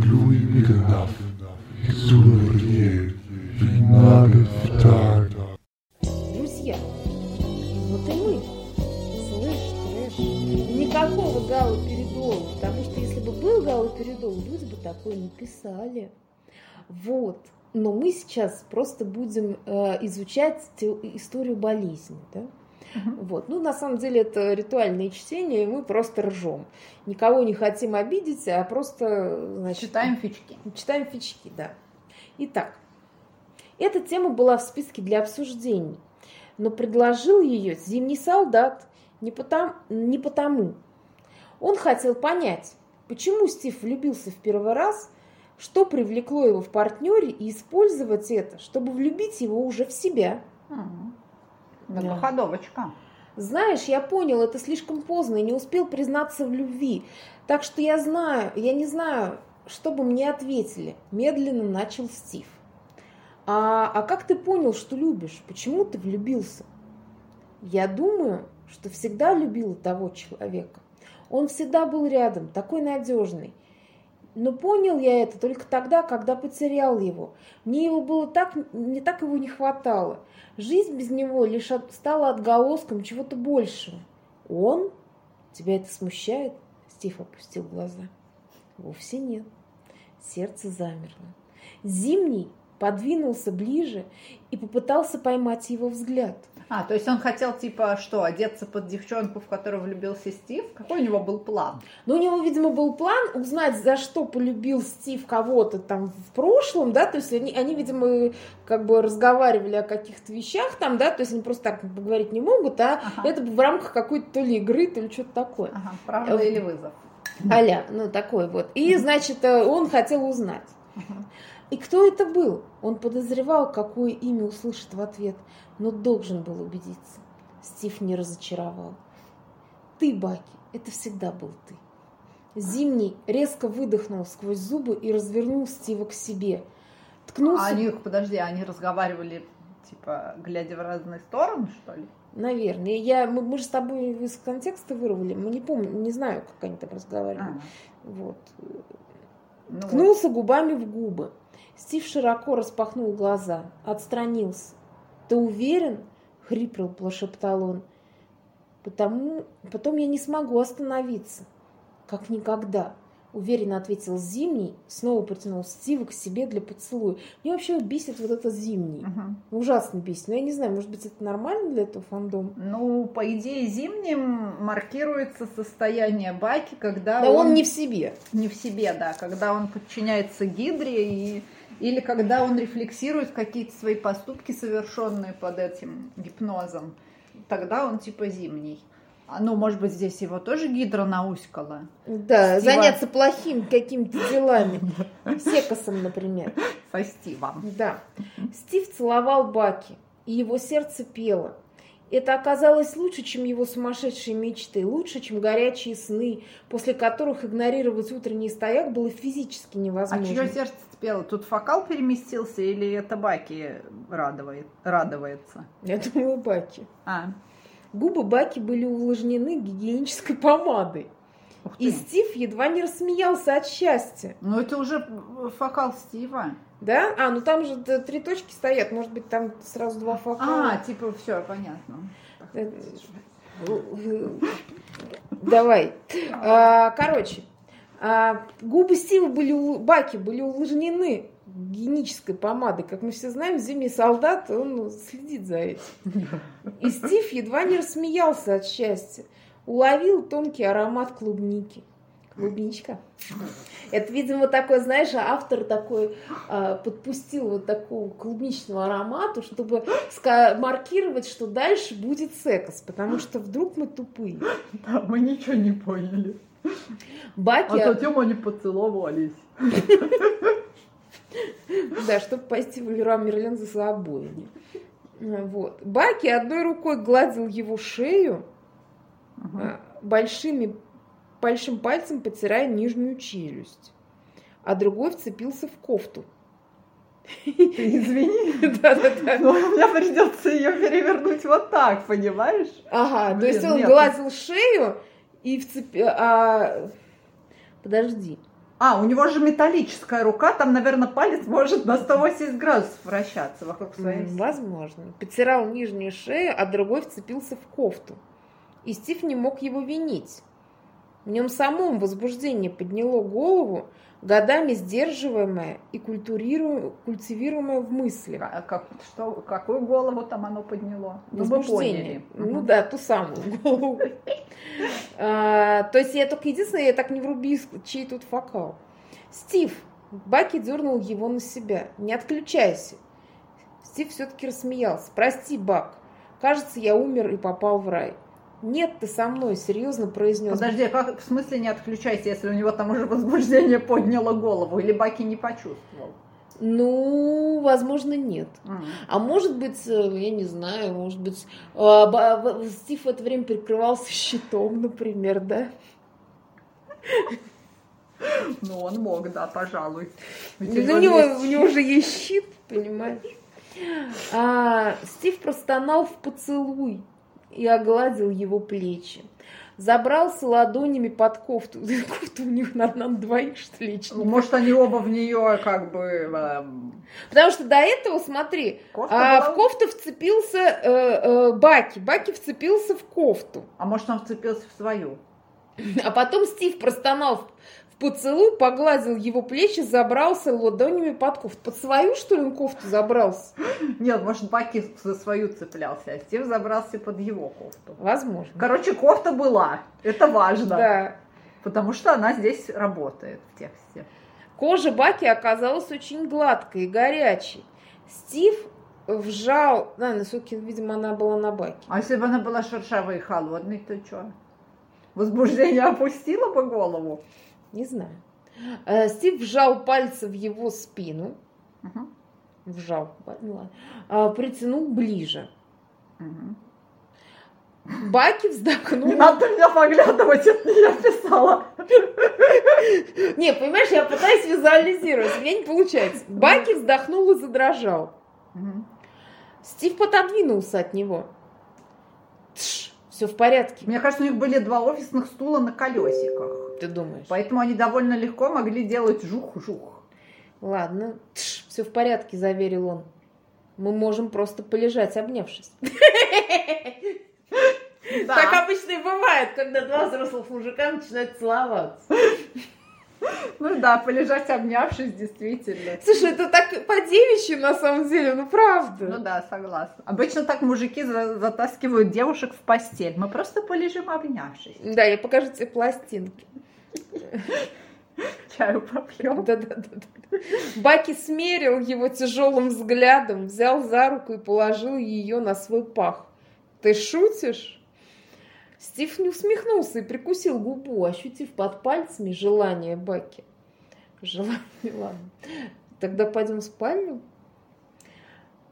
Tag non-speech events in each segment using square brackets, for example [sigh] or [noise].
glühender, exulriert, Gnade Друзья, вот и мы, слышь, трэш, никакого галоперидола, потому что если бы был галоперидол, люди бы такое не писали. Вот. Но мы сейчас просто будем э, изучать историю болезни, да? Вот. Ну, на самом деле, это ритуальное чтение, и мы просто ржем. Никого не хотим обидеть, а просто, значит, Читаем фички. Читаем фички, да. Итак, эта тема была в списке для обсуждений, но предложил ее зимний солдат не потому, не потому. Он хотел понять, почему Стив влюбился в первый раз, что привлекло его в партнере, и использовать это, чтобы влюбить его уже в себя. М. Да. Знаешь, я понял, это слишком поздно и не успел признаться в любви. Так что я знаю, я не знаю, что бы мне ответили. Медленно начал Стив. А, а как ты понял, что любишь? Почему ты влюбился? Я думаю, что всегда любила того человека. Он всегда был рядом, такой надежный. Но понял я это только тогда, когда потерял его. Мне его было так, мне так его не хватало. Жизнь без него лишь от- стала отголоском чего-то большего. Он? Тебя это смущает? Стив опустил глаза. Вовсе нет. Сердце замерло. Зимний подвинулся ближе и попытался поймать его взгляд. А, то есть он хотел, типа, что, одеться под девчонку, в которую влюбился Стив? Какой у него был план? Но у него, видимо, был план узнать, за что полюбил Стив кого-то там в прошлом, да, то есть они, они, видимо, как бы разговаривали о каких-то вещах там, да, то есть они просто так поговорить не могут, а Ага. это в рамках какой-то то ли игры, то ли что-то такое. Ага, правда или вызов? Аля, ну такой вот. И, значит, э, он хотел узнать. Ага. И кто это был? Он подозревал, какое имя услышит в ответ, но должен был убедиться. Стив не разочаровал. Ты, Баки, это всегда был ты. Зимний резко выдохнул сквозь зубы и развернул Стива к себе. Ткнулся, А они, подожди, они разговаривали, типа, глядя в разные стороны, что ли? наверное. Я, мы, мы же с тобой из контекста вырвали. Мы не помню, не знаю, как они там разговаривали. А, Вот. ну вот. Ткнулся губами в губы. Стив широко распахнул глаза, отстранился. «Ты уверен?» — хрипло прошептал он. «Потому... Потом я не смогу остановиться». «Как никогда», — уверенно ответил Зимний, снова притянул Стива к себе для поцелуя. Мне вообще бесит вот это Зимний. Мгм. Ужасно бесит. Но я не знаю, может быть, это нормально для этого фандома? Ну, по идее, зимним маркируется состояние Баки, когда Да он не в себе. не в себе, да, когда он подчиняется Гидре и или когда он рефлексирует какие-то свои поступки, совершенные под этим гипнозом, тогда он типа зимний. А, ну, может быть, здесь его тоже Гидра науськала Да, Стива. заняться плохими какими-то делами. [laughs] Секосом, например. со Стивом. Да. Стив целовал Баки, и его сердце пело. Это оказалось лучше, чем его сумасшедшие мечты, лучше, чем горячие сны, после которых игнорировать утренний стояк было физически А невозможно. чье сердце спело? Тут фокал переместился или это Баки радует, радуется? Я думаю, Баки. А, Губы Баки были увлажнены гигиенической помадой. И. Стив едва не рассмеялся от счастья. Ну, это уже фокал Стива. Да? А, ну там же три точки стоят, может быть, там сразу два фокала. А, типа, все, понятно. Э, Давай. А, Короче, а, губы Стива были, Баки были увлажнены гигиенической помадой. Как мы все знаем, зимний солдат, он следит за этим. И Стив едва не рассмеялся от счастья. Уловил тонкий аромат клубники. Клубничка. Это, видимо, такой, знаешь, автор такой а, подпустил вот такого клубничного аромату, чтобы маркировать, что дальше будет секс, потому что вдруг мы тупые. Да, мы ничего не поняли. Баки, А затем они поцеловались. да, чтобы пойти в Леруа Мерлен за обоями. Вот. Баки одной рукой гладил его шею, а, большими, большим пальцем потирая нижнюю челюсть, а другой вцепился в кофту. Извини, [laughs] Да-да-да. но мне придется ее перевернуть вот так, понимаешь? Ага, то Блин, есть он нет. гладил шею и вцепил... А... Подожди. А, у него же металлическая рука, там, наверное, палец может на 180 градусов вращаться вокруг своей. Возможно. Потирал нижнюю шею, а другой вцепился в кофту. И Стив не мог его винить. В нем самом возбуждение подняло голову, годами сдерживаемое и культивируемое в мысли. А как, что, какую голову там оно подняло? Ну, Возбуждение. Ну Мгм. да, ту самую голову. А, То есть я только единственное, я так не врубись, чей тут фокал. Стив, Баки дернул его на себя. Не отключайся. Стив все-таки рассмеялся. Прости, Бак. Кажется, я умер и попал в рай. Нет, ты со мной, серьезно произнес. Подожди, а как в смысле не отключайся, если у него там уже возбуждение подняло голову? Или Баки не почувствовал? Ну, возможно, нет. М. А может быть, э, я не знаю, может быть, в- Стив в это время прикрывался щитом, например, да? Ну, он мог, да, пожалуй. Ведь Ну, у, него, есть у него же есть щит, понимаешь? А, Стив простонал в поцелуй и огладил его плечи. Забрался ладонями под кофту. [laughs] Кофта у них, наверное, на двоих, что ли, Ну, Может, они оба в нее как бы... эм, Потому что до этого, смотри, кофта а, была- в кофту вцепился э, э, Баки. Баки вцепился в кофту. А может, он вцепился в свою? А потом Стив простонал поцелуй, погладил его плечи, забрался ладонями под кофту. Под свою, что ли, он кофту забрался? Нет, может, Баки за свою цеплялся, а Стив забрался под его кофту. Возможно. Короче, кофта была. Это важно. Да. Потому что она здесь работает в тексте. Кожа Баки оказалась очень гладкой и горячей. Стив вжал... Да, на все-таки, видимо, она была на Баке. А если бы она была шершавой и холодной, то что? Возбуждение опустило бы голову? Не знаю. Э, Стив вжал пальцы в его спину. Мгм. Вжал. ну ладно. А, Притянул ближе. Мгм. Баки Не вздохнул. надо меня поглядывать, это не я писала. Не, понимаешь, я пытаюсь визуализировать, у меня не получается. Баки вздохнул и задрожал. Стив пододвинулся от него. все в порядке, Мне кажется, у них были два офисных стула на колесиках. Ты думаешь? Поэтому они довольно легко могли делать жух-жух. Ладно, все в порядке, заверил он. Мы можем просто полежать, обнявшись. [laughs] Так обычно и бывает, когда два взрослых мужика начинают целоваться. Ну да, полежать обнявшись, действительно. Слушай, это так по девичьи на самом деле, ну правда. Ну да, согласна. Обычно так мужики за- затаскивают девушек в постель. Мы просто полежим обнявшись. Да, я покажу тебе пластинки. Чаю попьем. Да-да-да. Баки смерил его тяжелым взглядом, взял за руку и положил ее на свой пах. Ты шутишь? Стив не усмехнулся и прикусил губу, ощутив под пальцами желание Баки. Желание, ладно. Тогда пойдем в спальню.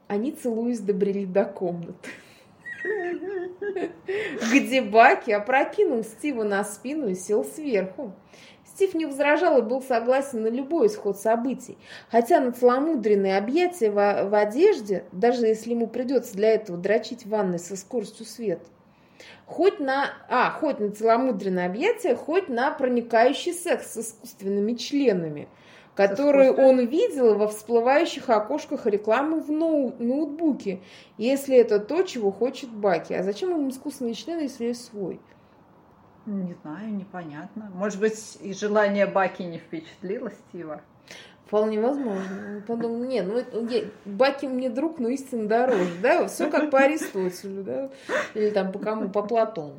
Они, целуясь, добрели до комнаты. Где Баки опрокинул Стива на спину и сел сверху. Стив не возражал и был согласен на любой исход событий. Хотя на целомудренные объятия в, в одежде, даже если ему придется для этого дрочить в ванной со скоростью света, хоть на, а, хоть на целомудренное объятие, хоть на проникающий секс с искусственными членами, которые он видел во всплывающих окошках рекламы в ноу- ноутбуке, если это то, чего хочет Баки. А зачем ему искусственные члены, если есть свой? Не знаю, непонятно. Может быть, и желание Баки не впечатлило Стива. Вполне возможно. Он подумал, не, ну я- Баки мне друг, но истинно дороже, да, все как по Аристотелю, да, или там по кому, по Платону,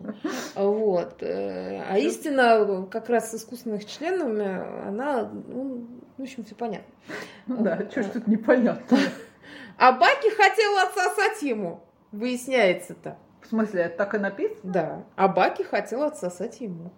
вот. э, А истина как раз с искусственных членами, она, ну, в общем, все понятно. Ну да, что ж тут непонятно. [laughs] А Баки хотел отсосать ему, выясняется-то. В смысле, это так и написано? Да, а Баки хотел отсосать ему.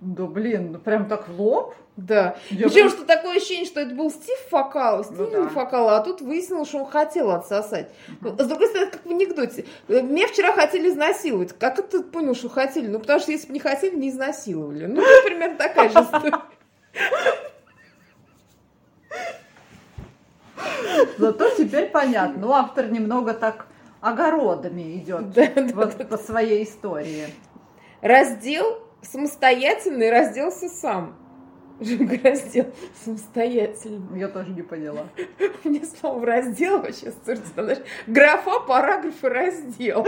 Да блин, ну прям так в лоб? Да. Я Причем, бы- что такое ощущение, что это был Стив Фокал, Стив Ну да. Фокал, а тут выяснилось, что он хотел отсосать. Ну, С другой стороны, как в анекдоте. Э, Меня вчера хотели изнасиловать. Как ты понял, что хотели? Ну, потому что если бы не хотели, не изнасиловали. Ну, примерно такая же история. Зато теперь понятно. Ну, автор немного так огородами идет Да, да, вот да. по своей истории. Раздел самостоятельно и разделся сам. Раздел самостоятельно. Я тоже не поняла. Меня слово раздел вообще знаешь, графа, параграф и раздел.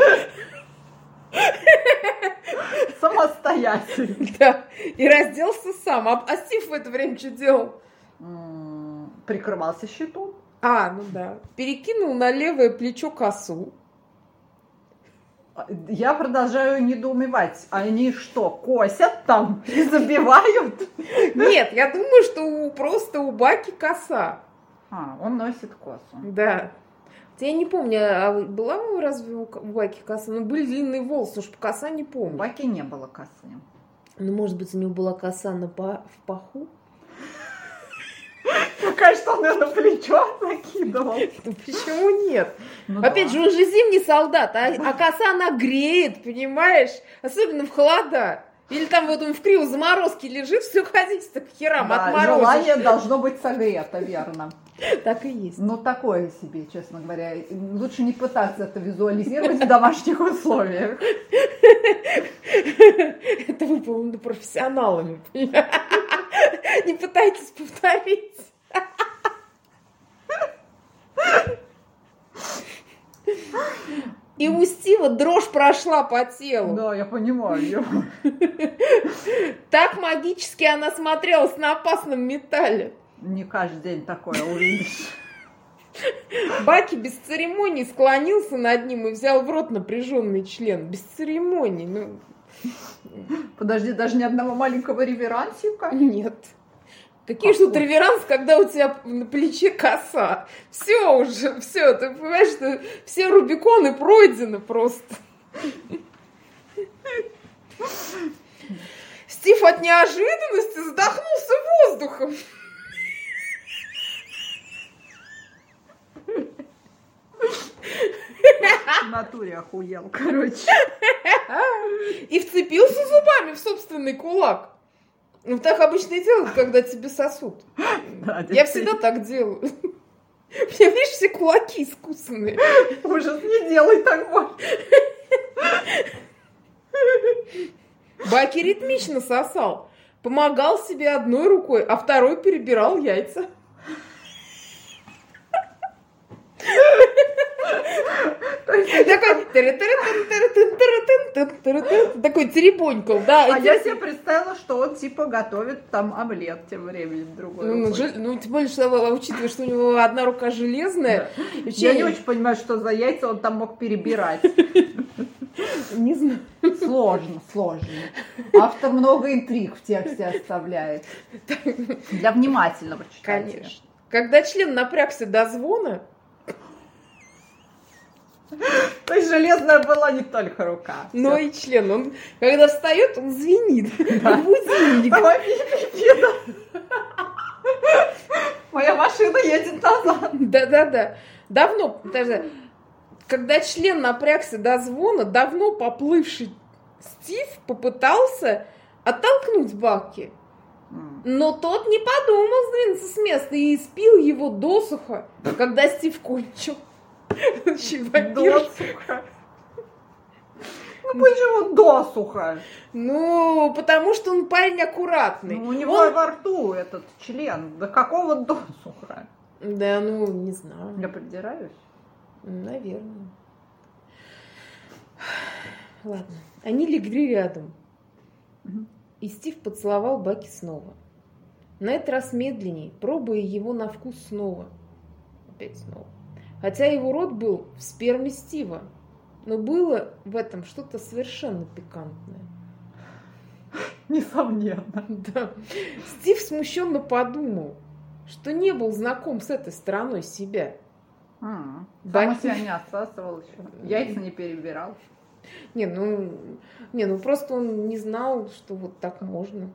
[laughs] Самостоятельно. Да, и разделся сам. А, а Стив в это время что делал? Прикрывался щитом. А, ну да. Перекинул на левое плечо косу. А, Я продолжаю недоумевать. Они что, косят там и забивают? Нет, я думаю, что у, просто у Баки коса. А, он носит косу. Да. Я не помню, а была у- разве у К- у Баки коса? Ну, были длинные волосы, уж коса не У помню. Баки не было косы. Ну, может быть, у него была коса на па- в паху? Пока что он на плечо накидывал. Ну, почему нет? Ну Опять же, он же зимний солдат, а, а коса она греет, понимаешь? Особенно в холода. Или там вот он в криво заморозке лежит, все ходить так херам Да, отморозишь. желание должно быть согрето, верно. [laughs] Так и есть. Ну, такое себе, честно говоря. Лучше не пытаться это визуализировать в домашних условиях. [laughs] Это выполнено профессионалами. понимаешь? Не пытайтесь повторить. И у Стива дрожь прошла по телу. Да, я понимаю. Так магически она смотрелась на опасном металле. Не каждый день такое увидишь. Баки без церемоний склонился над ним и взял в рот напряженный член. Без церемоний. Ну, Подожди, даже ни одного маленького реверансика? нет. Какие Как же тут реверанс, когда у тебя на плече коса? Все уже, все, ты понимаешь, что все Рубиконы пройдены просто. Стив от неожиданности задохнулся воздухом. В натуре охуел, короче. И вцепился зубами в собственный кулак. Ну, так обычно и делают, когда тебе сосут. Да, Я всегда так делаю. У меня, видишь, все кулаки искусанные. Ужас, не делай так больше. Баки ритмично сосал. Помогал себе одной рукой, а второй перебирал яйца. Такой такой теребонькал, да. А я себе представила, что он типа готовит там омлет тем временем другой ну, тем более, что, учитывая, что у него одна рука железная. Я не очень понимаю, что за яйца он там мог перебирать. Не знаю. Сложно, сложно. Автор много интриг в тексте оставляет. Для внимательного читателя. Конечно. Когда член напрягся до звона, То есть железная была не только рука. но и член, он, когда встает, он звенит. Как [laughs] будильник. Давай. Моя машина едет назад. Да-да-да. Давно, даже, когда член напрягся до звона, давно поплывший Стив попытался оттолкнуть Баки. Но тот не подумал сдвинуться с места и испил его досуха, когда Стив кончил. Досуха. Ну почему досуха? Ну, потому что он парень аккуратный. Ну, у него Он- во рту этот член. До какого досуха? Да, ну, не знаю. Я придираюсь. Наверное. Ладно. Они легли рядом. И Стив поцеловал Баки снова. На этот раз медленней, пробуя его на вкус снова. Опять снова. Хотя его рот был в сперме Стива. Но было в этом что-то совершенно пикантное. Несомненно. Да. Стив смущенно подумал, что не был знаком с этой стороной себя. М, Да. Сам себя не отсасывал еще. Яйца не перебирал. Не, ну, не, ну просто он не знал, что вот так можно.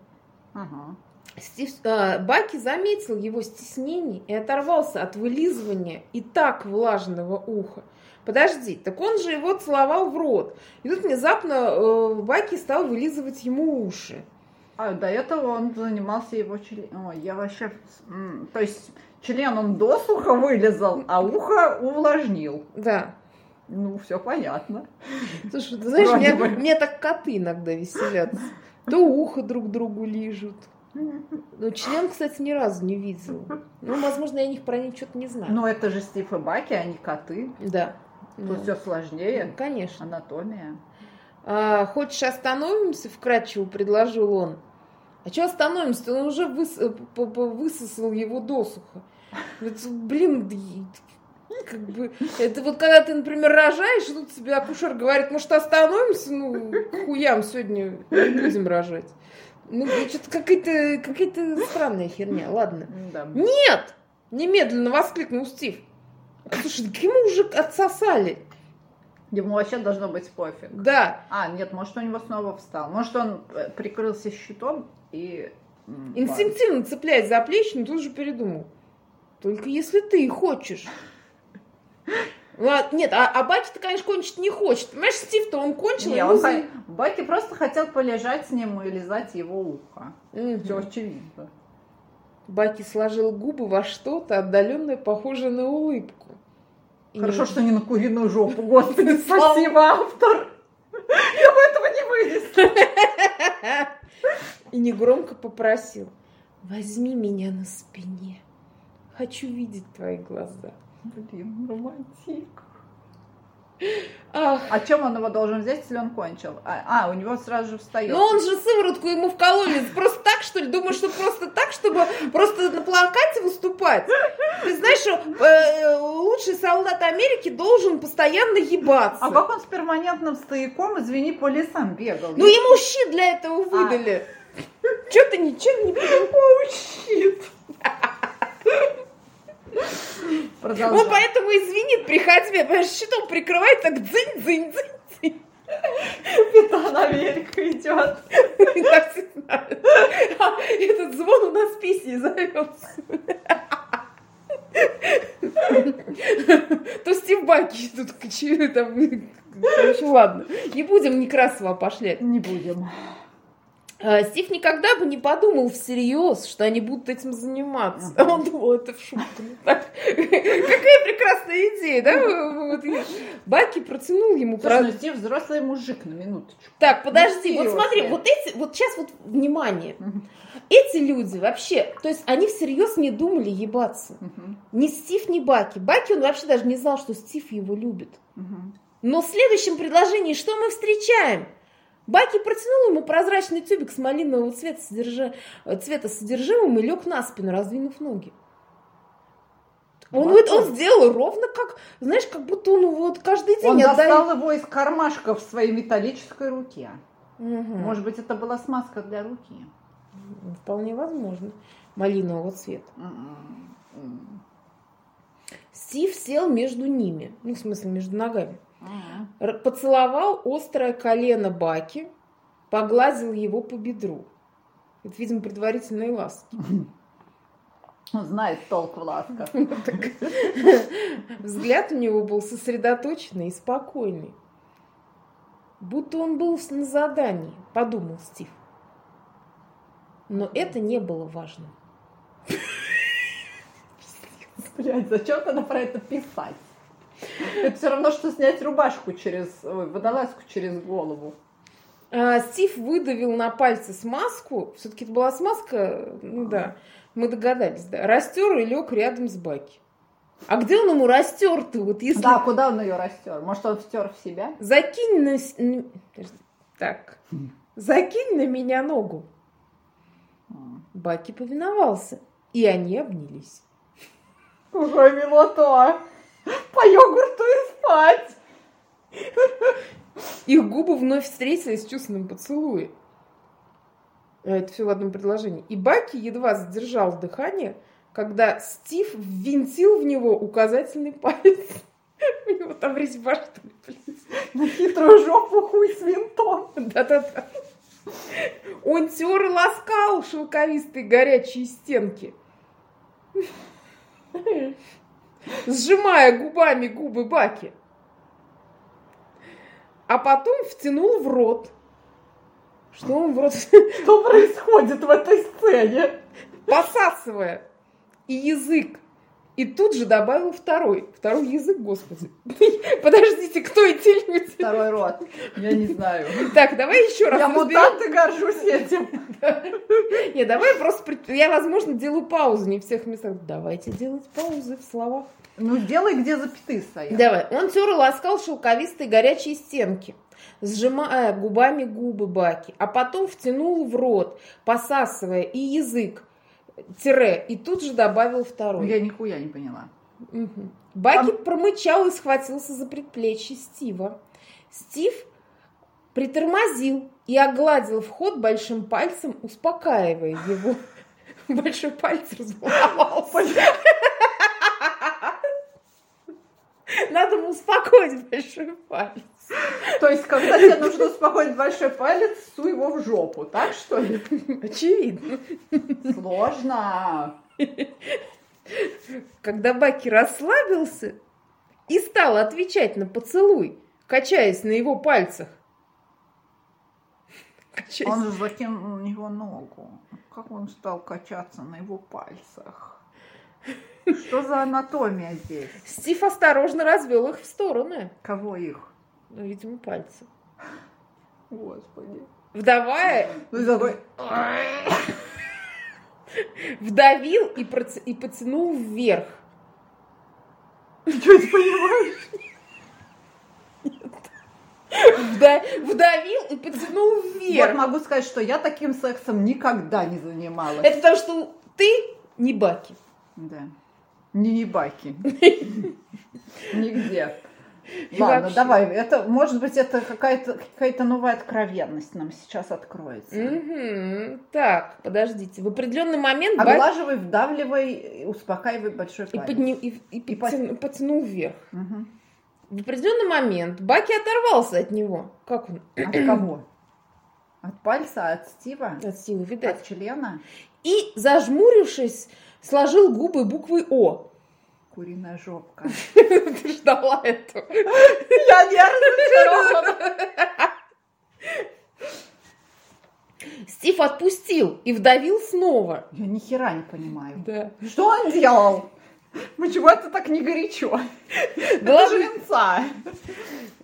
Ага. Стив, а, Баки заметил его стеснение и оторвался от вылизывания и так влажного уха. Подожди, так он же его целовал в рот. И тут внезапно э, Баки стал вылизывать ему уши. А до этого он занимался его членом. Ой, я вообще... То есть член он досуха вылезал, а ухо увлажнил. Да. Ну, все понятно. Слушай, ты знаешь, меня, бы. меня так коты иногда веселятся. То ухо друг другу лижут, Ну, член, кстати, ни разу не видел. Ну, возможно, я них про них что-то не знаю. Но это же Стив и Баки, а не коты. Да. Тут Ну, все сложнее. Конечно. Анатомия. А, хочешь остановимся? Вкратчиво предложил он. А что остановимся? Он уже выс- э, высосал его досуха. Блин, как бы, это вот когда ты, например, рожаешь, и тут тебе акушер говорит, может, остановимся? Ну, хуям сегодня не будем рожать. Ну, что-то какая-то какая странная херня. Ладно. Да. Нет! Немедленно воскликнул Стив. Слушай, ему уже отсосали. Ему вообще должно быть пофиг. Да. А, нет, может, у него снова встал. Может, он э, прикрылся щитом и... Инстинктивно цепляясь за плечи, но тут же передумал. Только если ты хочешь. Ладно, нет, а, а Баки-то, конечно, кончить не хочет. Понимаешь, Стив-то он кончил, Не, он за- Баки просто хотел полежать с ним и лизать его ухо. Мгм. Все очевидно. Баки сложил губы во что-то отдаленное, похожее на улыбку. И Хорошо, не- что не на куриную жопу, господи, [laughs] спасибо, автор. Я бы этого не вынесла. И негромко попросил. Возьми меня на спине. Хочу видеть твои глаза. Блин, романтик. Ах, А чем он его должен взять, если он кончил? А, а, у него сразу же встает. Но он же сыворотку ему вкололи. Просто так, что ли? Думаешь, что просто так, чтобы просто на плакате выступать? Ты знаешь, что э, лучший солдат Америки должен постоянно ебаться. А как он с перманентным стояком, извини, по лесам бегал? Ну ему щит для этого выдали. Че ты ничего не [laughs] понимаешь? щит? Продолжай. Он поэтому и звенит при ходьбе, щитом прикрывает, так дзынь-дзынь-дзынь. Капитан Америка идет. Так все знают. А Этот звон у нас песней зовется. [laughs] То Стив Баки тут кочевые там. Короче, ладно. Не будем Некрасова пошлять. Не будем. А, Стив никогда бы не подумал всерьез, что они будут этим заниматься. А Он думал, это в шутку. Ну Какая прекрасная идея, да? Баки протянул ему Слушай, ну Стив взрослый мужик на минуточку. Так, подожди, вот смотри, вот эти, вот сейчас вот внимание. Эти люди вообще, то есть они всерьез не думали ебаться. Ни Стив, ни Баки. Баки он вообще даже не знал, что Стив его любит. Но в следующем предложении что мы встречаем? Баки протянул ему прозрачный тюбик с малинового цвета, содержа... э, цвета содержимым и лег на спину, раздвинув ноги. Он, Вот он сделал ровно как, знаешь, как будто он вот каждый день Он отдает- достал его из кармашка в своей металлической руке. Мгм. Может быть, это была смазка для руки. Вполне возможно. Малинового цвета. М-м. М. Стив сел между ними, ну, в смысле, между ногами. Р- Поцеловал острое колено Баки, погладил его по бедру. Это, видимо, предварительные ласки. [laughs] Он знает толк в ласках. [laughs] Взгляд у него был сосредоточенный и спокойный. Будто он был на задании, подумал Стив. Но это не было важно. [laughs] Блядь, зачем тогда про это писать? [laughs] Это все равно, что снять рубашку через, ой, водолазку через голову. А, Стив выдавил на пальцы смазку. Все-таки это была смазка, ну да, мы догадались, да. Растер и лег рядом с Баки. А где он ему растер-то? Вот если Да, куда он ее растер? Может, он втер в себя? закинь на... Так. Закинь на меня ногу. Баки повиновался. И они обнялись. Какая милота! По йогурту и спать! Их губы вновь встретились в чувственном поцелуе. А Это все в одном предложении. И Баки едва задержал дыхание, когда Стив ввинтил в него указательный палец. У него там резьба, что ли. На хитрую жопу хуй с винтом. Да-да-да. Он тер и ласкал шелковистые горячие стенки. Сжимая губами губы Баки. А потом втянул в рот. Что он в рот? Что происходит в этой сцене? Посасывая и язык, и тут же добавил второй. Второй язык, господи. [laughs] Подождите, кто эти люди? Второй род. Я не знаю. Так, давай еще раз Я разберем. мутант и горжусь этим. [laughs] Не, давай просто... Я, возможно, делаю паузу не в всех местах. Давайте делать паузы в словах. Ну, делай, где запятые стоят. Давай. Он тер и ласкал шелковистые горячие стенки, сжимая губами губы Баки, а потом втянул в рот, посасывая и язык, тире, и тут же добавил второй. Я нихуя не поняла. Мгм. Баки промычал и схватился за предплечье Стива. Стив притормозил и огладил вход большим пальцем, успокаивая его. [laughs] Большой палец разволновался. [laughs] Надо успокоить большой палец. То есть, когда тебе нужно успокоить большой палец, суй его в жопу, так что ли? Очевидно. Сложно. Когда Баки расслабился и стал отвечать на поцелуй, качаясь на его пальцах. Качаясь. Он же закинул на него ногу. Как он стал качаться на его пальцах? Что за анатомия здесь? Стив осторожно развел их в стороны. Кого их? Ну, видимо, пальцы. Господи. Вдавая, Ну, такой... вдавил и, проц- и потянул вверх. Ты что, не понимаешь? Вда- вдавил и потянул Вот вверх. могу сказать, что я таким сексом никогда не занималась. Это потому, что ты не Баки. Да. Не не баки. [laughs] Нигде. Ладно, вообще. давай. Это, может быть, это какая-то какая новая откровенность нам сейчас откроется. Мгм. Так, подождите. В определенный момент Оглаживай, вдавливай, успокаивай большой и, палец. и- и И потяну- потянул вверх. В определенный момент Баки оторвался от него. Как он? От кого? От пальца, от Стива? От силы, видать. От члена? И, зажмурившись, сложил губы буквой О. Куриная жопка. [laughs] Ты ждала этого. Я нервничаю. Стив отпустил и вдавил снова. Я ни хера не понимаю. Да. Что он делал? Почему это так не горячо? Это же линца.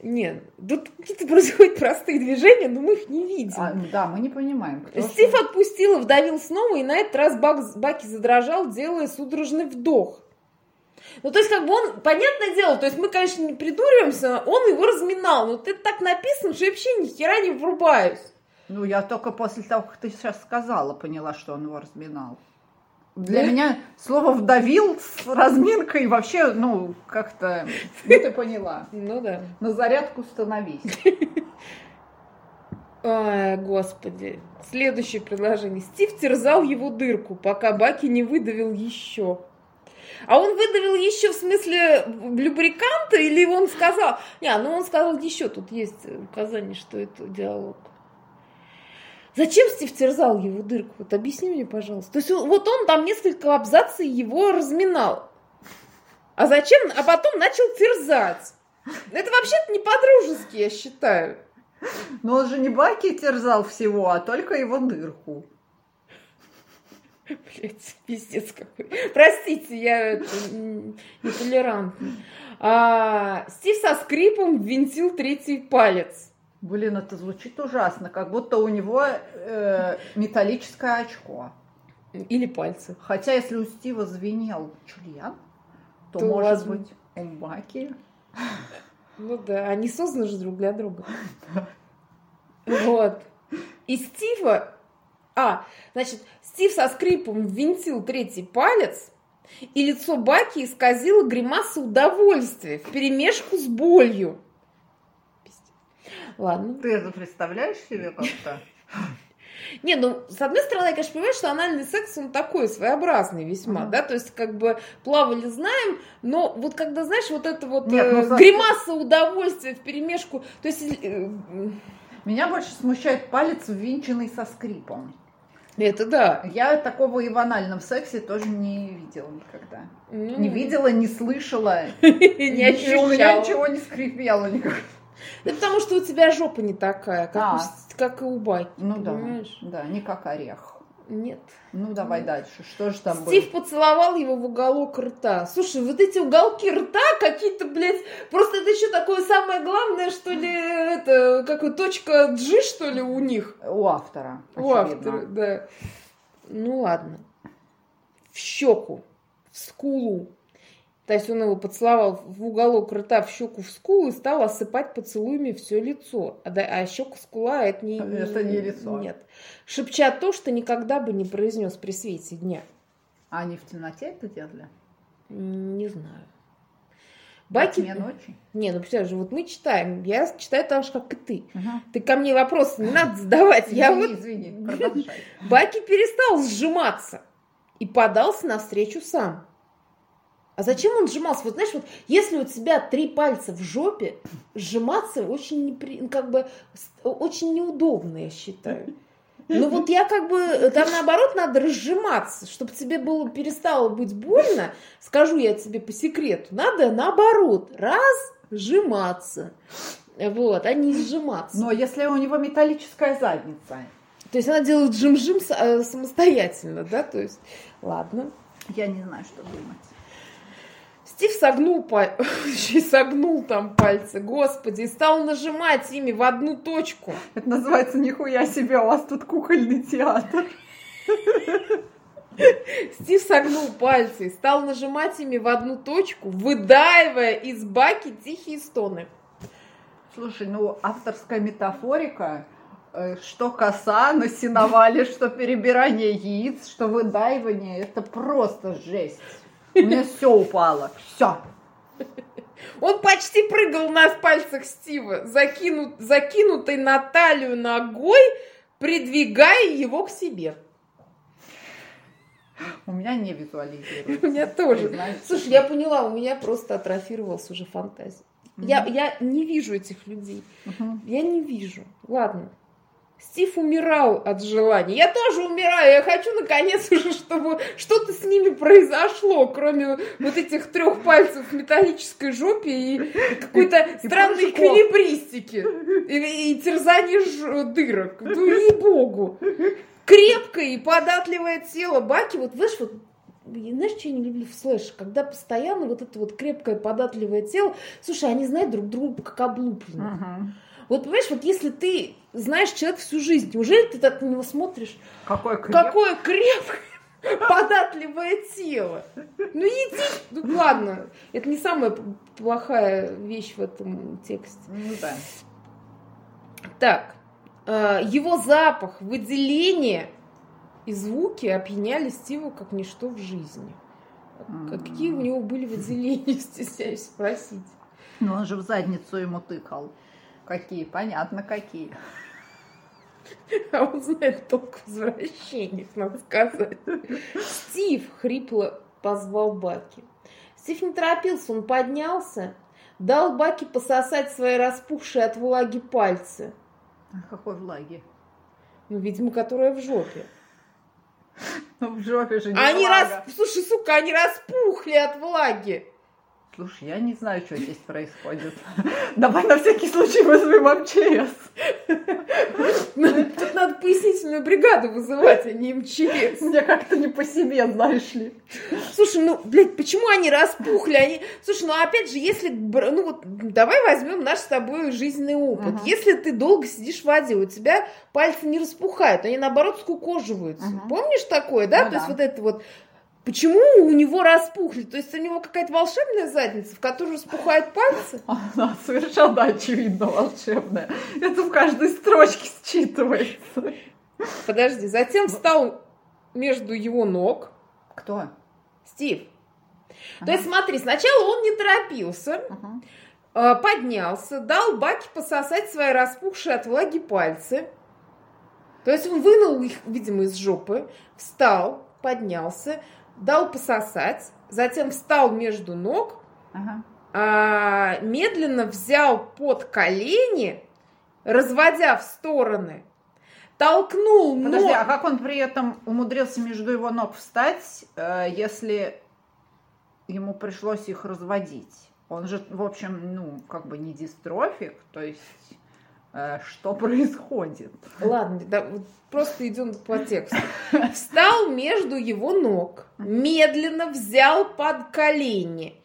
Нет, тут какие-то происходят простые движения, но мы их не видим. А, да, мы не понимаем. кто Стив что. отпустил и вдавил снова, и на этот раз Бак- Баки задрожал, делая судорожный вдох. Ну, то есть, как бы он, понятное дело, то есть мы, конечно, не придуриваемся, он его разминал, но это так написано, что я вообще ни хера не врубаюсь. Ну, я только после того, как ты сейчас сказала, поняла, что он его разминал. Для Да? меня слово «вдавил» с разминкой вообще, ну, как-то... Ну, ты поняла. Ну да. На зарядку становись. Ай, господи. Следующее предложение. Стив терзал его дырку, пока Баки не выдавил еще. А он выдавил еще в смысле любриканта или он сказал... Не, ну он сказал еще, тут есть указание, что это диалог. Зачем Стив терзал его дырку? Вот объясни мне, пожалуйста. То есть вот он там несколько абзаций его разминал. А зачем? А потом начал терзать. Это вообще-то не по-дружески, я считаю. Но он же не Баки терзал всего, а только его дырку. Блять, пиздец какой. Простите, я это, нетолерантна. А, Стив со скрипом ввинтил третий палец. Блин, это звучит ужасно, как будто у него э, металлическое очко. Или пальцы. Хотя, если у Стива звенел член, то, То может возможно. быть, у Баки... Ну да, они созданы же друг для друга. [laughs] Вот. И Стива... А, значит, Стив со скрипом ввинтил третий палец, и лицо Баки исказило гримаса удовольствия вперемешку с болью. Ладно. Ты это представляешь себе как-то? [laughs] Не, ну, с одной стороны, я, конечно, понимаю, что анальный секс, он такой своеобразный весьма, да, то есть, как бы, плавали, знаем, но вот когда, знаешь, вот это вот Нет, э, ну, гримаса удовольствия в перемешку, то есть, э, Меня больше смущает палец, ввинченный со скрипом. [laughs] это да. Я такого и в анальном сексе тоже не видела никогда. Ну, Не видела, не слышала. [laughs] Не И у меня ощущала. ничего не скрипело никак. Это потому, что у тебя жопа не такая, как, А. у, как и у Баки, Ну да, понимаешь? да, не как орех. Нет. Ну, давай дальше. Что же там Стив было? поцеловал его в уголок рта. Слушай, вот эти уголки рта какие-то, блядь, просто это еще такое самое главное, что ли, это, как точка G, что ли, у них? У автора, У очевидно. автора, да. Ну ладно. В щеку, в скулу. То есть он его поцеловал в уголок рта, в щеку, в скулу и стал осыпать поцелуями все лицо. А, да- а щека, скула это не, Это не лицо. Нет. Шепча то, что никогда бы не произнес при свете дня. А они в темноте это делали? Не знаю. Баки... тьме ночи? Не, ну представляешь, вот мы читаем, я читаю так же, как и ты. Ага. Ты ко мне вопросы не надо задавать. Я Извини, вот извини, продолжай. [laughs] Баки перестал сжиматься и подался навстречу сам. А зачем он сжимался? Вот знаешь, вот если у тебя три пальца в жопе, сжиматься очень непри... ну, как бы очень неудобно, я считаю. Ну вот я как бы, там наоборот надо разжиматься, чтобы тебе было перестало быть больно, скажу я тебе по секрету, надо наоборот, разжиматься. Вот, а не сжиматься. Но если у него металлическая задница, То есть она делает жим-жим э, самостоятельно, да? То есть, ладно. я не знаю, что думать. Стив согнул, паль... [laughs] согнул там пальцы, господи, и стал нажимать ими в одну точку. Это называется «Нихуя себе, у вас тут кукольный театр». Стив согнул пальцы и стал нажимать ими в одну точку, выдаивая из баки тихие стоны. Слушай, ну авторская метафорика, э, что коса на сеновале, что перебирание яиц, что выдаивание, это просто жесть. У меня все упало, все. Он почти прыгал на пальцах Стива, закинут, закинутой на талию ногой, придвигая его к себе. У меня не визуализируется. У меня тоже. Слушай, я поняла, у меня просто атрофировалась уже фантазия. Я, я не вижу этих людей. Я не вижу. Ладно. Стив умирал от желания. Я тоже умираю. Я хочу, наконец, [laughs] уже, чтобы что-то с ними произошло, кроме вот этих трех пальцев в металлической жопе и какой-то странной эквилибристики. И, и терзания ж- дырок. Ну, ей-богу. Крепкое и податливое тело Баки. Вот, знаешь, вот знаешь, что я не люблю в слэше? Когда постоянно вот это вот крепкое, податливое тело, слушай, они знают друг друга как облупленных. Мгм. Вот понимаешь, вот если ты знаешь человека всю жизнь, неужели ты так на него смотришь? Какой креп- Какое крепкое, [laughs] податливое тело. Ну иди, ну ладно, это не самая плохая вещь в этом тексте. Ну да. Так, э, его запах, выделение и звуки опьяняли Стива как ничто в жизни. Какие у него были выделения, [laughs] стесняюсь спросить. Ну он же в задницу ему тыкал. Какие, понятно, какие. А он знает толк возвращениях, надо сказать. Стив хрипло позвал Баки. Стив не торопился, он поднялся, дал Баки пососать свои распухшие от влаги пальцы. А Какой влаги? Ну, видимо, которая в жопе. Ну, в жопе же не Они влага. рас... Слушай, сука, они распухли от влаги. Слушай, я не знаю, что здесь происходит. [laughs] Давай на всякий случай вызовем МЧС. Тут надо пояснительную бригаду вызывать, а не МЧС. Мне как-то не по себе, знаешь ли. Слушай, ну, блядь, почему они распухли? Они... Слушай, ну, опять же, если... Ну, вот, давай возьмем наш с тобой жизненный опыт. Ага. Если ты долго сидишь в воде, у тебя пальцы не распухают, они, наоборот, скукоживаются. Ага. Помнишь такое, да? Ну То есть да. вот это вот... Почему у него распухли? То есть у него какая-то волшебная задница, в которой распухают пальцы? [laughs] Она совершенно очевидно волшебная. Это в каждой строчке считывается. Подожди, затем встал между его ног Кто? Стив. То Ага. есть смотри, сначала он не торопился, Ага. Э, поднялся, дал Баки пососать свои распухшие от влаги пальцы. То есть он вынул их, видимо, из жопы, встал, поднялся, дал пососать, затем встал между ног, Ага. а, медленно взял под колени, разводя в стороны, толкнул Подожди, ног- а как он при этом умудрился между его ног встать, э, если ему пришлось их разводить? Он же, в общем, ну, как бы не дистрофик, то есть что происходит? Ладно, да, просто идем по тексту. [laughs] Встал между его ног, медленно взял под колени.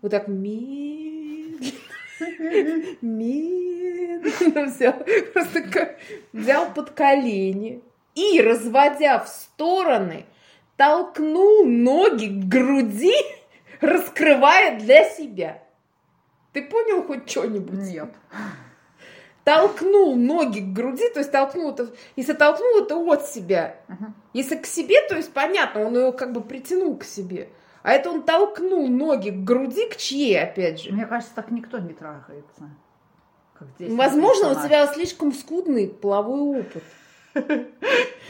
Вот так медленно, [laughs] медленно взял, просто как взял под колени и, разводя в стороны, толкнул ноги к груди, [laughs] раскрывая для себя. Ты понял хоть что-нибудь? Нет. Толкнул ноги к груди, то есть толкнул это, если толкнул это от себя. Ага. Если к себе, то есть понятно, он ее как бы притянул к себе. А это он толкнул ноги к груди, к чьей, опять же. Мне кажется, так никто не трахается. Возможно, у тебя слишком скудный половой опыт. [laughs]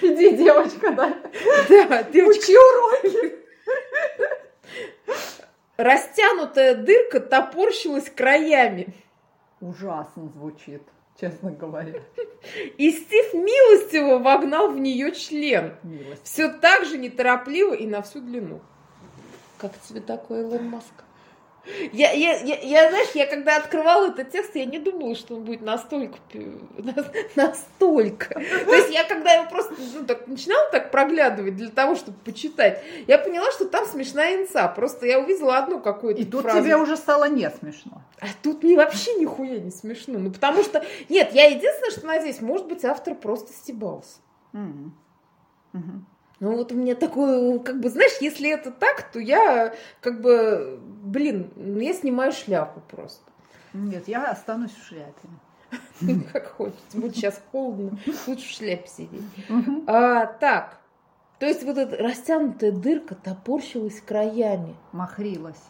Иди, девочка, да. Да, девочка, Учи уроки. растянутая дырка топорщилась краями. Ужасно звучит, честно говоря. И Стив милостиво вогнал в нее член. Милость. Все так же неторопливо и на всю длину. Как тебе такой Илон Маск? Я, я, я, я, знаешь, я когда открывала этот текст, я не думала, что он будет настолько, настолько. То есть я когда его просто ну, так, начинала так проглядывать для того, чтобы почитать, я поняла, что там смешная инца. Просто я увидела одну какую-то И тут фразу. тебе уже стало не смешно. А тут мне вообще нихуя не смешно. Ну, потому что... Нет, я единственное, что надеюсь, может быть, автор просто стебался. М. Мгм. Ну вот у меня такое, как бы, знаешь, если это так, то я, как бы, блин, ну, я снимаю шляпу просто. Нет, я останусь в шляпе. Ну, Как хочется. Будет сейчас холодно, лучше в шляпе сидеть. А, так, то есть вот эта растянутая дырка топорщилась краями. Махрилась.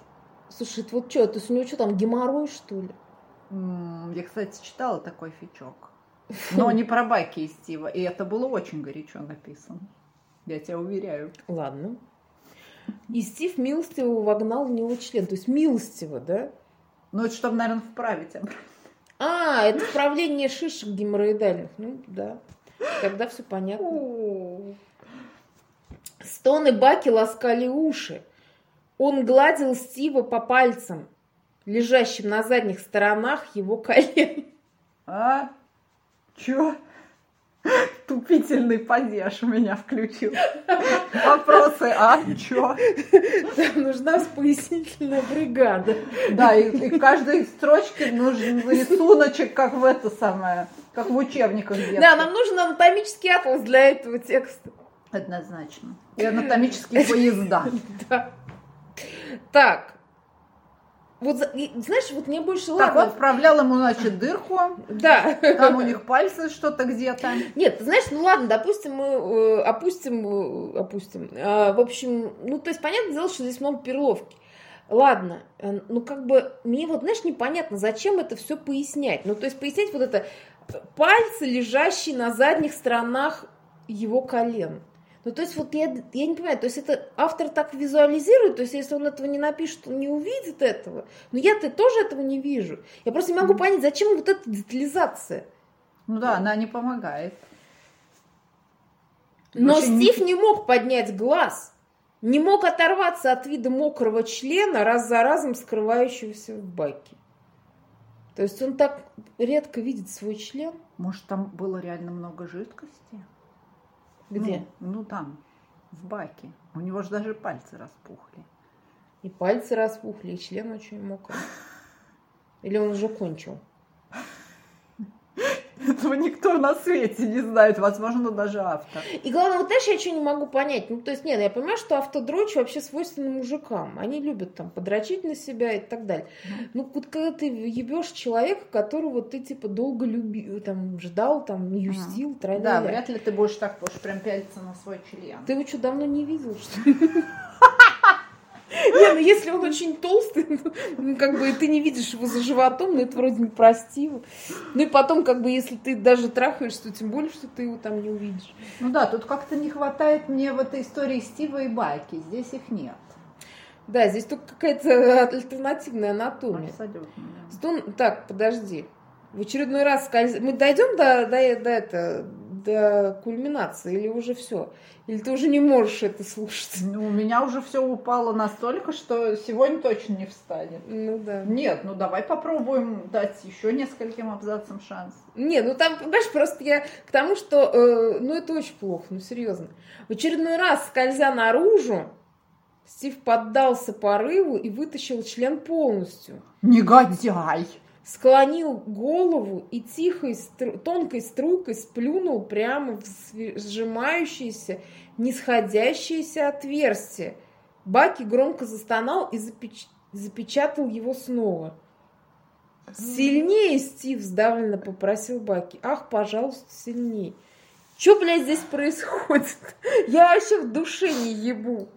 Слушай, это вот что, то есть у него что там, геморрой, что ли? Я, кстати, читала такой фичок. Но не про байки из Стива. И это было очень горячо написано. Я тебя уверяю. Ладно. И Стив милостиво вогнал в него член. То есть милостиво, да? Ну, это чтобы, наверное, вправить обратно. А, это вправление шишек геморроидальных. Ну, да. Тогда все понятно. Стоны Баки ласкали уши. Он гладил Стива по пальцам, лежащим на задних сторонах его колен. А? Чё? Тупительный падеж у меня включил. Вопросы, а? Чё? Там нужна пояснительная бригада. Да, и, и в каждой строчке нужен рисуночек, как в это самое, как в учебниках детских. Да, нам нужен анатомический атлас для этого текста. Однозначно. И анатомические поезда. [laughs] Да. Так. Вот, знаешь, вот мне больше Так, ладно. вот вправлял ему, значит, дырку. [laughs] Да. Там у них пальцы что-то где-то. Нет, знаешь, ну ладно, допустим, мы э, опустим, э, опустим. А, в общем, ну то есть понятное дело, что здесь много перловки. Ладно, э, ну как бы мне вот, знаешь, непонятно, зачем это все пояснять. Ну то есть пояснять вот это пальцы, лежащие на задних сторонах его колен. Ну, то есть, вот я, я не понимаю, то есть это автор так визуализирует, то есть если он этого не напишет, он не увидит этого. Но я-то тоже этого не вижу. Я просто не могу понять, зачем вот эта детализация. Ну да, она не помогает. Но Очень Стив не мог поднять глаз, не мог оторваться от вида мокрого члена, раз за разом скрывающегося в баке. То есть он так редко видит свой член. Может, там было реально много жидкости? Где? Ну, ну, там, в баке. У него же даже пальцы распухли. И пальцы распухли, и член очень мокрый. Или он уже кончил? Этого [laughs] никто на свете не знает, возможно, даже автор. И главное, вот знаешь, я что не могу понять. Ну, то есть, нет, я понимаю, что автодрочь вообще свойственно мужикам. Они любят там подрочить на себя и так далее. Ну, вот когда ты ебешь человека, которого ты, типа, долго любил, там, ждал, там, юстил, Да, траля вряд ли ты будешь так уж прям пялиться на свой член. Ты его что, давно не видел, что ли? [laughs] Не, ну если он очень толстый, ну, ну, как бы ты не видишь его за животом, ну это вроде не простиво. Ну и потом, как бы, если ты даже трахаешься, то тем более, что ты его там не увидишь. Ну да, тут как-то не хватает мне в этой истории Стива и Байки. Здесь их нет. Да, здесь только какая-то альтернативная анатомия. Абсолютно. да. Стон- Так, подожди. В очередной раз скольз... Мы дойдем до, до, до, это, до кульминации, или уже все? Или ты уже не можешь это слушать? Ну, у меня уже все упало настолько, что сегодня точно не встанет. Ну да. Нет, ну давай попробуем дать еще нескольким абзацам шанс. Не, ну там, понимаешь, просто я к тому, что, э, ну это очень плохо, ну серьезно. В очередной раз, скользя наружу, Стив поддался порыву и вытащил член полностью. Негодяй! Склонил голову и тихой, стру- тонкой струйкой сплюнул прямо в сжимающееся, нисходящееся отверстие. Баки громко застонал и запеч- запечатал его снова. Сильнее, Стив, сдавленно попросил Баки. Ах, пожалуйста, сильней. Что, блядь, здесь происходит? [laughs] Я вообще в душе не ебу.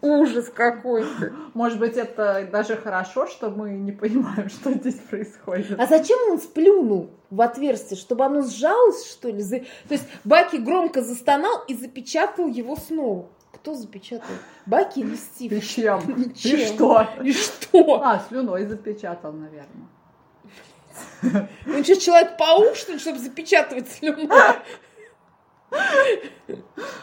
Ужас какой-то. Может быть, это даже хорошо, что мы не понимаем, [laughs] что здесь происходит. А зачем он сплюнул в отверстие? Чтобы оно сжалось, что ли? За- То есть Баки громко застонал и запечатал его снова. Кто запечатал? Баки или И Стив? чем? И И чем? что? И что? А, слюной запечатал, наверное. Он что, человек-паук, что ли, чтобы запечатывать слюну? [laughs]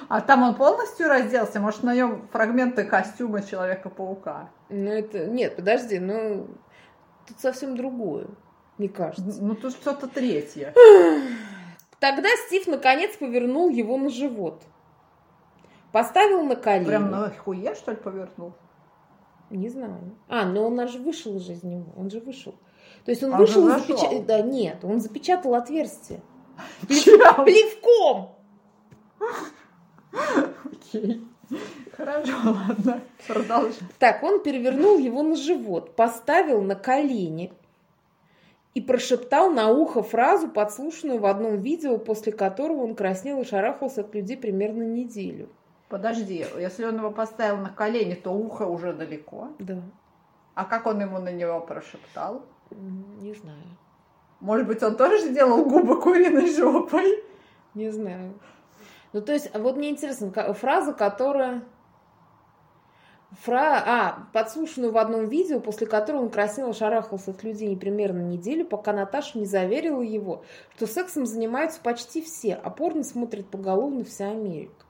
А там он полностью разделся? Может, на нем фрагменты костюма Человека-паука? Ну это... Нет, подожди, ну... Тут совсем другое, мне кажется. Ну, тут что-то третье. Тогда Стив наконец повернул его на живот. Поставил на колени. Прям на хуе, что ли, повернул? Не знаю. А, но он же вышел уже из него. Он же вышел. То есть он Он вышел же и запечатал... Да нет, он запечатал отверстие. Плевком! Окей. Хорошо, ладно. Продолжай. Так, он перевернул его на живот, поставил на колени и прошептал на ухо фразу, подслушанную в одном видео, после которого он краснел и шарахался от людей примерно неделю. Подожди, если он его поставил на колени, то ухо уже далеко. Да, А как он ему на него прошептал? не знаю. Может быть, он тоже сделал губы куриной жопой? Не знаю. Ну, то есть, вот мне интересно, фраза, которая... Фра... А, подслушанную в одном видео, после которого он краснел и шарахался от людей примерно неделю, пока Наташа не заверила его, что сексом занимаются почти все, а порно смотрит поголовно вся Америка.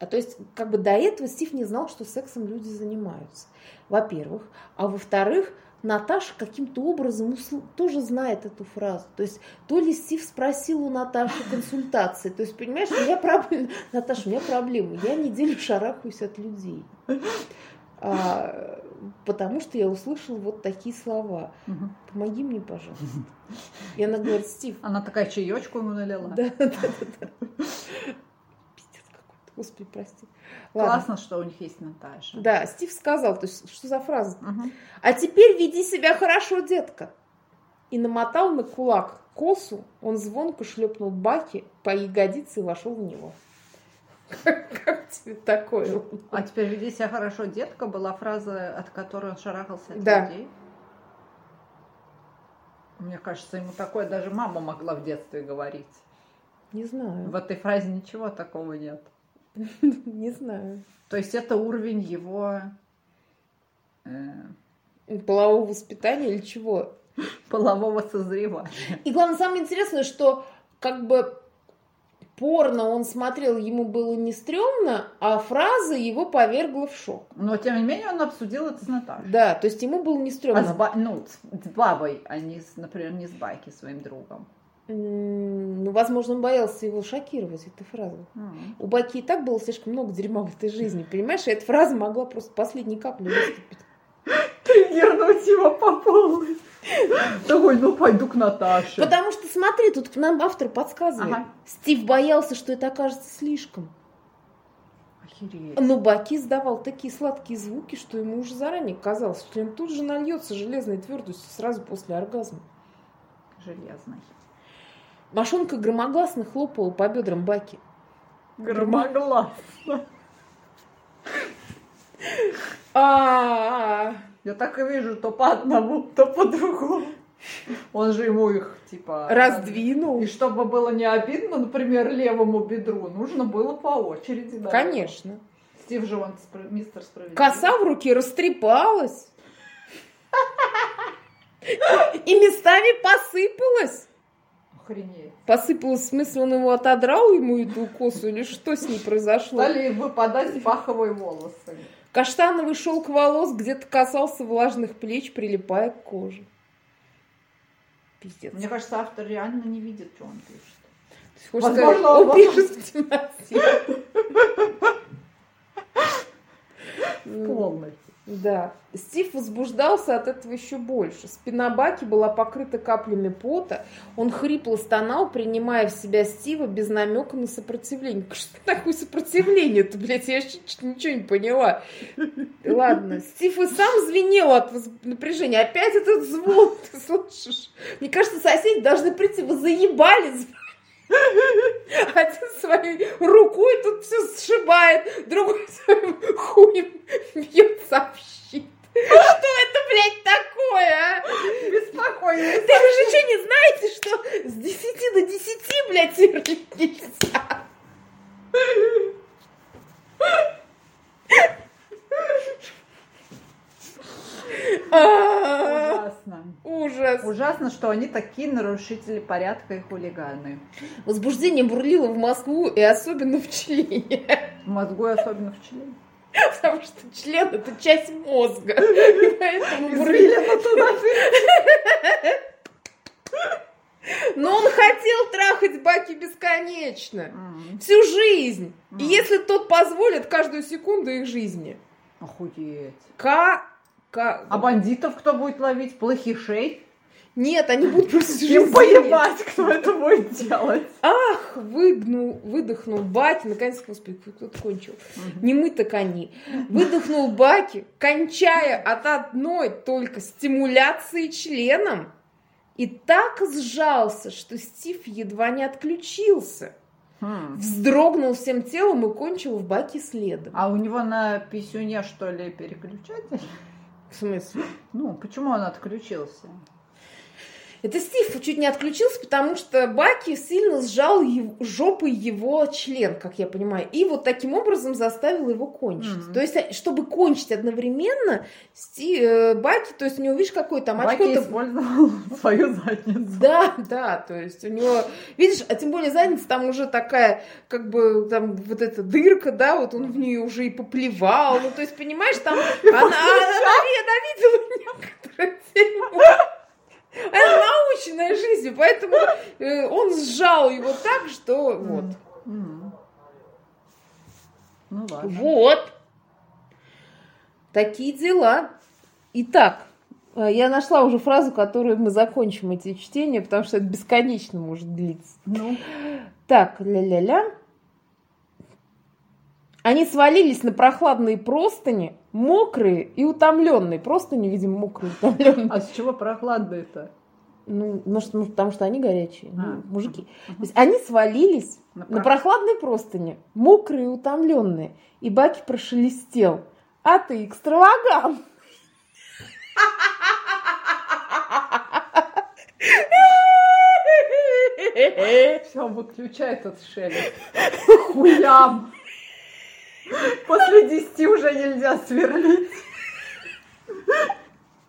А то есть, как бы до этого Стив не знал, что сексом люди занимаются. Во-первых. А во-вторых, Наташа каким-то образом усл- тоже знает эту фразу. То есть, то ли Стив спросил у Наташи консультации. То есть, понимаешь, у меня проблема. Наташа, у меня проблема. Я неделю шарахаюсь от людей. А, потому что я услышала вот такие слова. Мгм. Помоги мне, пожалуйста. И она говорит, Стив, Она такая чаечку ему налила. да, да, да, да. Господи, прости. Ладно. Классно, что у них есть Наташа. Да, Стив сказал, то есть, что за фраза? Мгм. А теперь веди себя хорошо, детка. И намотал на кулак косу, он звонко шлепнул Баки по ягодице и вошел в него. Как тебе такое? А теперь веди себя хорошо, детка, была фраза, от которой он шарахался от Да. людей. Мне кажется, ему такое даже мама могла в детстве говорить. Не знаю, В этой фразе ничего такого нет. [laughs] не знаю. То есть это уровень его э, Полового воспитания или чего? полового созревания. И главное, самое интересное, что как бы порно он смотрел, ему было не стрёмно, а фраза его повергла в шок. Но тем не менее он обсудил это с Наташей. Да, то есть ему было не А с, стрёмно. ба- ну, с бабой, а не, с, например, не с Байки, своим другом. Ну, возможно, он боялся его шокировать этой фразой. М. У Баки и так было слишком много дерьма в этой жизни, понимаешь? И эта фраза могла просто последней каплей выступить. Триггернуть его по полной. Такой, ну пойду к Наташе. Потому что, смотри, тут нам автор подсказывает. Ага. Стив боялся, что это окажется слишком. Охереть. Но Баки издавал такие сладкие звуки, что ему уже заранее казалось, что им тут же нальется железной твердостью сразу после оргазма. Железный. Машонка громогласно хлопала по бедрам Баки. Громогласно. А, Я так и вижу, то по одному, то по другому. Он же ему их, типа... раздвинул. И чтобы было не обидно, например, левому бедру, нужно было по очереди. давать. Конечно. Стив же он мистер справедливый. Коса в руке растрепалась. И местами посыпалась. Охренеть. Посыпалось, в смысле, он его отодрал ему эту косу, или что с ней произошло? Стали выпадать паховые волосы. Каштановый шелк волос где-то касался влажных плеч, прилипая к коже. Пиздец. Мне кажется, автор реально не видит, что он пишет. То есть, Возможно, сказать, он он пишет в темноте. [laughs] М, Полностью. Да. Стив возбуждался от этого еще больше. Спина Баки была покрыта каплями пота. Он хрипло стонал, принимая в себя Стива без намека на сопротивление. Что такое сопротивление-то, блядь? Я ничего не поняла. Ладно. Стив и сам звенел от напряжения. Опять этот звон, ты слышишь? Мне кажется, соседи должны прийти. Вы заебали [laughs] один своей рукой тут все сшибает, другой своим хуем бьется об щит. Что это, блядь, такое, а? Беспокойный. Да вы же что, не знаете, что с 10 до 10, блядь, сверлить нельзя? [laughs] А, Ужасно. Ужас. Ужасно, что они такие нарушители порядка и хулиганы. Возбуждение бурлило в Москву и особенно в члене. В мозгу и особенно в члене. Потому что член это часть мозга. И Поэтому бурлило. Туда Но он хотел трахать Баки бесконечно. Всю жизнь. И если тот позволит каждую секунду их жизни. Охуеть. Ка... Ка... А бандитов кто будет ловить? Плохишей? Нет, они будут просто Им поебать, кто это будет делать. Ах, выгнул, выдохнул Баки, наконец, господи, кто-то кончил. Не мы, так они. Выдохнул Баки, кончая от одной только стимуляции членом. И так сжался, что Стив едва не отключился. Хм. Вздрогнул всем телом и кончил в Баке следом. А у него на писюне, что ли, переключатель? В смысле? Ну, почему он отключился? Это Стив чуть не отключился, потому что Баки сильно сжал ев- жопой его член, как я понимаю, и вот таким образом заставил его кончить. Мгм. То есть, э, чтобы кончить одновременно, Сти- э, Баки, то есть у него, видишь, какой там очко Баки использовал [laughs] свою задницу. Да, да, то есть у него, видишь, а тем более задница там уже такая, как бы там вот эта дырка, да, вот он в нее уже и поплевал, ну то есть понимаешь, там [laughs] она, она, она она видела некоторые дерьмо. Она наученная жизнью, поэтому э, он сжал его так, что вот. Ну ладно. Вот. Такие дела. Итак, э, я нашла уже фразу, которую мы закончим эти чтения, потому что это бесконечно может длиться. Ну, Так, ля-ля-ля. Они свалились на прохладные простыни, мокрые и утомленные. Простыни, видимо, мокрые и утомленные. а с чего прохладно-то? Ну, может, ну, потому что они горячие, ну, А. мужики. То есть они свалились На на про- прохладной простыне, мокрые и утомленные. И Баки прошелестел. А ты экстравагант. Все, выключай этот шелест. Хуям. После десяти уже нельзя сверлить.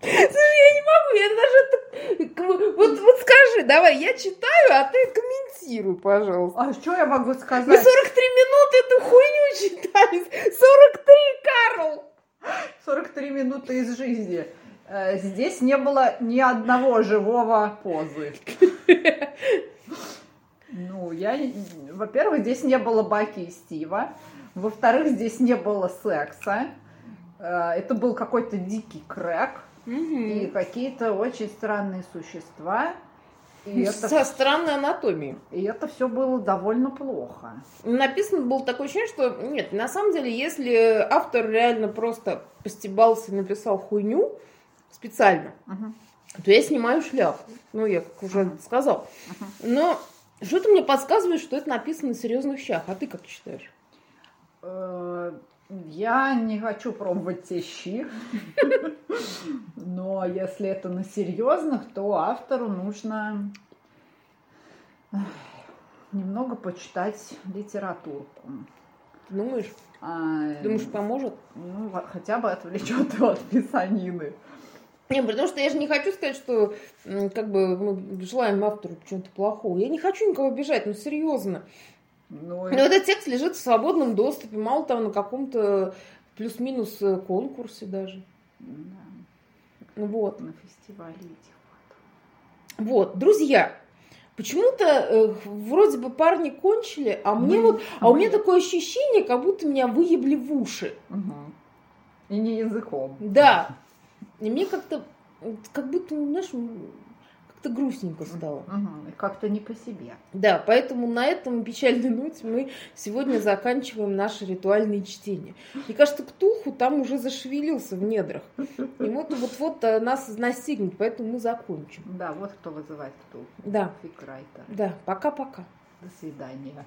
Слушай, я не могу, я даже... Вот, вот скажи, давай, я читаю, а ты комментируй, пожалуйста. А что я могу Мы сказать? 43 минуты эту хуйню читали. 43, Карл! 43 минуты из жизни. Э, Здесь не было ни одного живого позы. [laughs] Ну, я... Во-первых, здесь не было Баки и Стива. Во-вторых, здесь не было секса. Э, Это был какой-то дикий крэк. И какие-то очень странные существа. И это, Со странной анатомией. и это все было довольно плохо. Написано было такое ощущение, что нет, на самом деле, если автор реально просто постебался и написал хуйню специально, Мгм. то я снимаю шляпу. Ну, я как уже сказал. Но что-то мне подсказывает, что это написано на серьезных щах. А ты как считаешь? Э, Я не хочу пробовать те щи. Но если это на серьезных, то автору нужно немного почитать литературку. Думаешь? А, Думаешь, поможет? ну, хотя бы отвлечет его от писанины. Не, потому что я же не хочу сказать, что как бы мы желаем автору чего-то плохого. Я не хочу никого обижать, ну серьезно. Но, Но этот текст лежит в свободном доступе, мало того, на каком-то плюс-минус э, конкурсе даже. Да. Вот. На фестивале этих вот. Вот, друзья, Почему-то э, вроде бы парни кончили, а мне мы, вот, а мы... у меня такое ощущение, как будто меня выебли в уши. Угу. И не языком. Да. И мне как-то, как будто, знаешь, как-то грустненько стало. Угу. Как-то не по себе. Да, поэтому на этом печальной ноте мы сегодня заканчиваем наше ритуальное чтение. Мне кажется, Ктулху там уже зашевелился в недрах. И вот вот-вот э, нас настигнет, поэтому мы закончим. Да, вот кто вызывает Ктулху. Да. Фикрайтер. Да, пока-пока. До свидания.